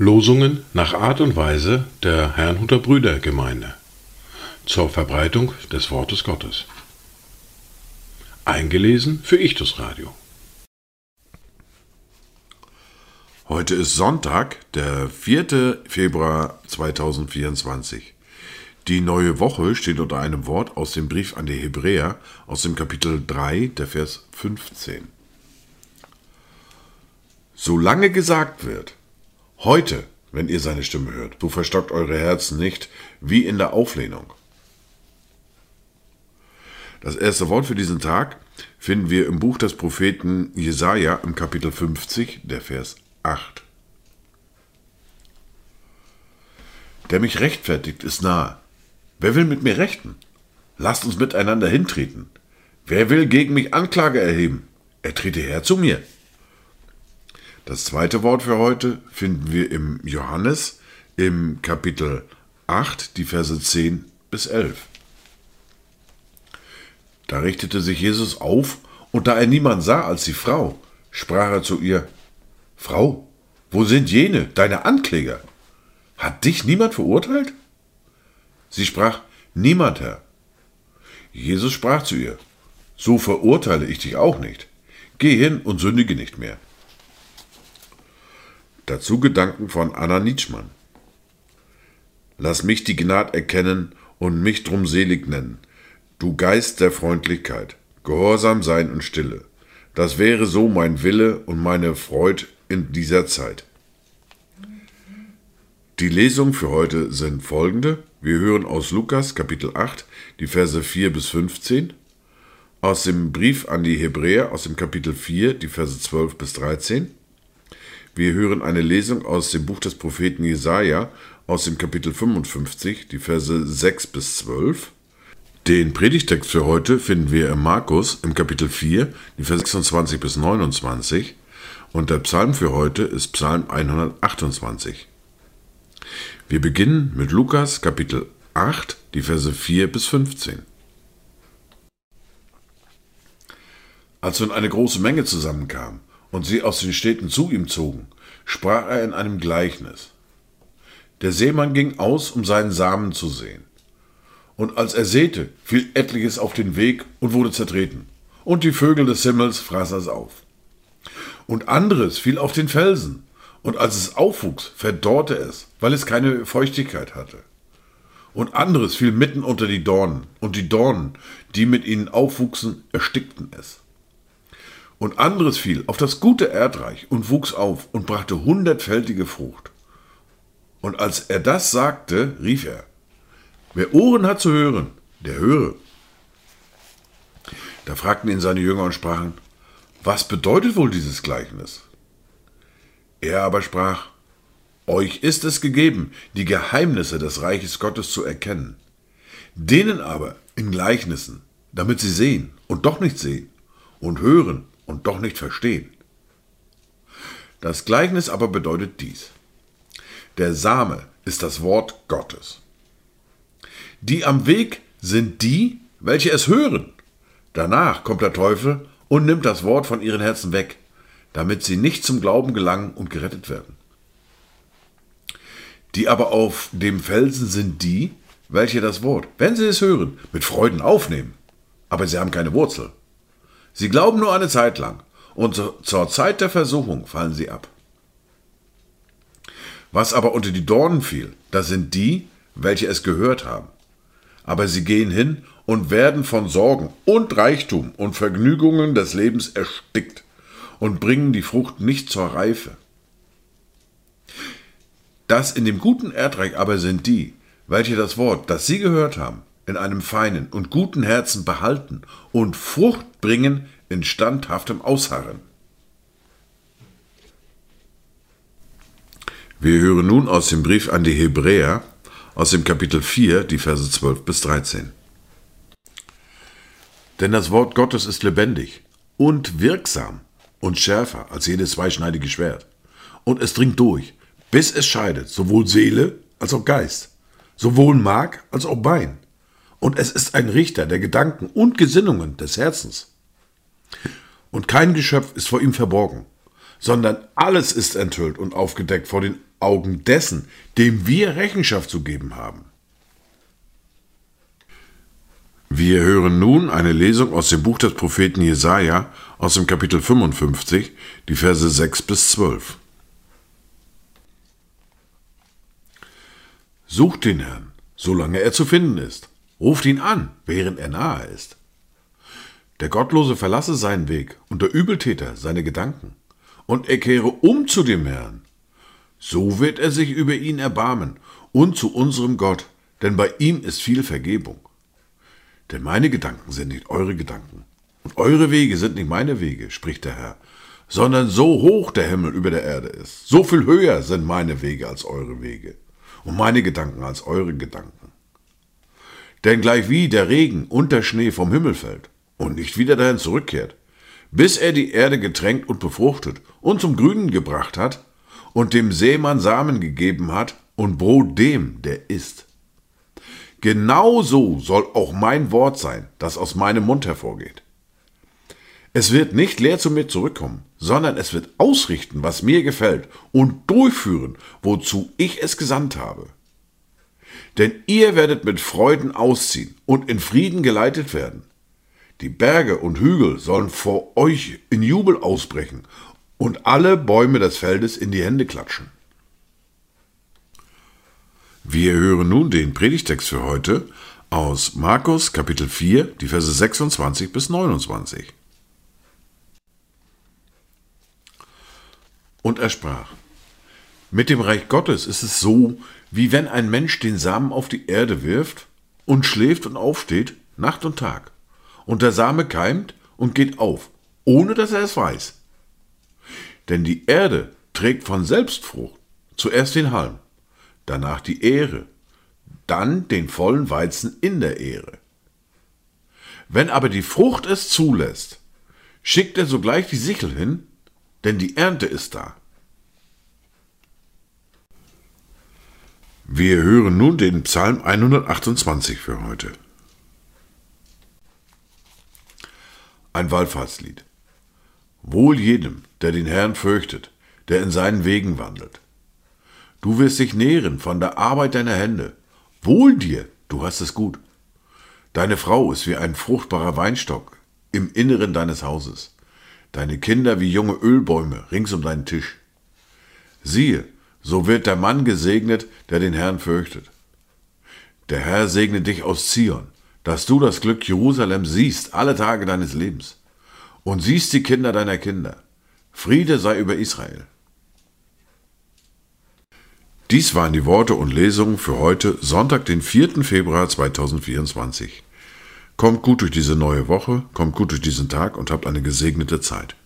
Losungen nach Art und Weise der Herrnhuter Brüdergemeinde zur Verbreitung des Wortes Gottes. Eingelesen für Ichtus Radio. Heute ist Sonntag, der 4. Februar 2024. Die neue Woche steht unter einem Wort aus dem Brief an die Hebräer aus dem Kapitel 3, der Vers 15. Solange gesagt wird, heute, wenn ihr seine Stimme hört, so verstockt eure Herzen nicht, wie in der Auflehnung. Das erste Wort für diesen Tag finden wir im Buch des Propheten Jesaja im Kapitel 50, der Vers 8. Der mich rechtfertigt, ist nahe. Wer will mit mir rechten? Lasst uns miteinander hintreten. Wer will gegen mich Anklage erheben? Er trete her zu mir. Das zweite Wort für heute finden wir im Johannes im Kapitel 8, die Verse 10 bis 11. Da richtete sich Jesus auf, und da er niemand sah als die Frau, sprach er zu ihr, Frau, wo sind jene, deine Ankläger? Hat dich niemand verurteilt? Sie sprach, Niemand, Herr. Jesus sprach zu ihr, So verurteile ich dich auch nicht. Geh hin und sündige nicht mehr. Dazu Gedanken von Anna Nietzschmann. Lass mich die Gnad erkennen und mich drum selig nennen, du Geist der Freundlichkeit, Gehorsam sein und Stille. Das wäre so mein Wille und meine Freud in dieser Zeit. Die Lesungen für heute sind folgende. Wir hören aus Lukas Kapitel 8 die Verse 4 bis 15, aus dem Brief an die Hebräer aus dem Kapitel 4 die Verse 12 bis 13. Wir hören eine Lesung aus dem Buch des Propheten Jesaja aus dem Kapitel 55 die Verse 6 bis 12. Den Predigtext für heute finden wir im Markus im Kapitel 4 die Verse 26 bis 29 und der Psalm für heute ist Psalm 128. Wir beginnen mit Lukas Kapitel 8, die Verse 4 bis 15. Als nun eine große Menge zusammenkam und sie aus den Städten zu ihm zogen, sprach er in einem Gleichnis. Der Seemann ging aus, um seinen Samen zu sehen. Und als er säte, fiel etliches auf den Weg und wurde zertreten. Und die Vögel des Himmels fraßen es auf. Und anderes fiel auf den Felsen, und als es aufwuchs, verdorrte es, weil es keine Feuchtigkeit hatte. Und anderes fiel mitten unter die Dornen, und die Dornen, die mit ihnen aufwuchsen, erstickten es. Und anderes fiel auf das gute Erdreich und wuchs auf und brachte hundertfältige Frucht. Und als er das sagte, rief er, wer Ohren hat zu hören, der höre. Da fragten ihn seine Jünger und sprachen, was bedeutet wohl dieses Gleichnis? Er aber sprach, Euch ist es gegeben, die Geheimnisse des Reiches Gottes zu erkennen. Denen aber in Gleichnissen, damit sie sehen und doch nicht sehen, und hören und doch nicht verstehen. Das Gleichnis aber bedeutet dies. Der Same ist das Wort Gottes. Die am Weg sind die, welche es hören. Danach kommt der Teufel und nimmt das Wort von ihren Herzen weg, damit sie nicht zum Glauben gelangen und gerettet werden. Die aber auf dem Felsen sind die, welche das Wort, wenn sie es hören, mit Freuden aufnehmen, aber sie haben keine Wurzel. Sie glauben nur eine Zeit lang, und zur Zeit der Versuchung fallen sie ab. Was aber unter die Dornen fiel, das sind die, welche es gehört haben. Aber sie gehen hin und werden von Sorgen und Reichtum und Vergnügungen des Lebens erstickt und bringen die Frucht nicht zur Reife. Das in dem guten Erdreich aber sind die, welche das Wort, das sie gehört haben, in einem feinen und guten Herzen behalten und Frucht bringen in standhaftem Ausharren. Wir hören nun aus dem Brief an die Hebräer, aus dem Kapitel 4, die Verse 12 bis 13. Denn das Wort Gottes ist lebendig und wirksam und schärfer als jedes zweischneidige Schwert. Und es dringt durch, bis es scheidet, sowohl Seele als auch Geist, sowohl Mark als auch Bein. Und es ist ein Richter der Gedanken und Gesinnungen des Herzens. Und kein Geschöpf ist vor ihm verborgen, sondern alles ist enthüllt und aufgedeckt vor den Augen dessen, dem wir Rechenschaft zu geben haben. Wir hören nun eine Lesung aus dem Buch des Propheten Jesaja aus dem Kapitel 55, die Verse 6 bis 12. Sucht den Herrn, solange er zu finden ist. Ruft ihn an, während er nahe ist. Der Gottlose verlasse seinen Weg und der Übeltäter seine Gedanken, und er kehre um zu dem Herrn. So wird er sich über ihn erbarmen und zu unserem Gott, denn bei ihm ist viel Vergebung. Denn meine Gedanken sind nicht eure Gedanken, und eure Wege sind nicht meine Wege, spricht der Herr, sondern so hoch der Himmel über der Erde ist, so viel höher sind meine Wege als eure Wege, und meine Gedanken als eure Gedanken. Denn gleich wie der Regen und der Schnee vom Himmel fällt und nicht wieder dahin zurückkehrt, bis er die Erde getränkt und befruchtet und zum Grünen gebracht hat und dem Seemann Samen gegeben hat und Brot dem, der isst. Genauso soll auch mein Wort sein, das aus meinem Mund hervorgeht. Es wird nicht leer zu mir zurückkommen, sondern es wird ausrichten, was mir gefällt, und durchführen, wozu ich es gesandt habe. Denn ihr werdet mit Freuden ausziehen und in Frieden geleitet werden. Die Berge und Hügel sollen vor euch in Jubel ausbrechen und alle Bäume des Feldes in die Hände klatschen. Wir hören nun den Predigtext für heute aus Markus Kapitel 4, die Verse 26 bis 29. Und er sprach, mit dem Reich Gottes ist es so, wie wenn ein Mensch den Samen auf die Erde wirft und schläft und aufsteht, Nacht und Tag, und der Same keimt und geht auf, ohne dass er es weiß. Denn die Erde trägt von selbst Frucht, zuerst den Halm, danach die Ehre, dann den vollen Weizen in der Ehre. Wenn aber die Frucht es zulässt, schickt er sogleich die Sichel hin, denn die Ernte ist da. Wir hören nun den Psalm 128 für heute. Ein Wallfahrtslied. Wohl jedem, der den Herrn fürchtet, der in seinen Wegen wandelt. Du wirst dich nähren von der Arbeit deiner Hände. Wohl dir, du hast es gut. Deine Frau ist wie ein fruchtbarer Weinstock im Inneren deines Hauses. Deine Kinder wie junge Ölbäume rings um deinen Tisch. Siehe, so wird der Mann gesegnet, der den Herrn fürchtet. Der Herr segne dich aus Zion, dass du das Glück Jerusalems siehst alle Tage deines Lebens und siehst die Kinder deiner Kinder. Friede sei über Israel. Dies waren die Worte und Lesungen für heute, Sonntag, den 4. Februar 2024. Kommt gut durch diese neue Woche, kommt gut durch diesen Tag und habt eine gesegnete Zeit.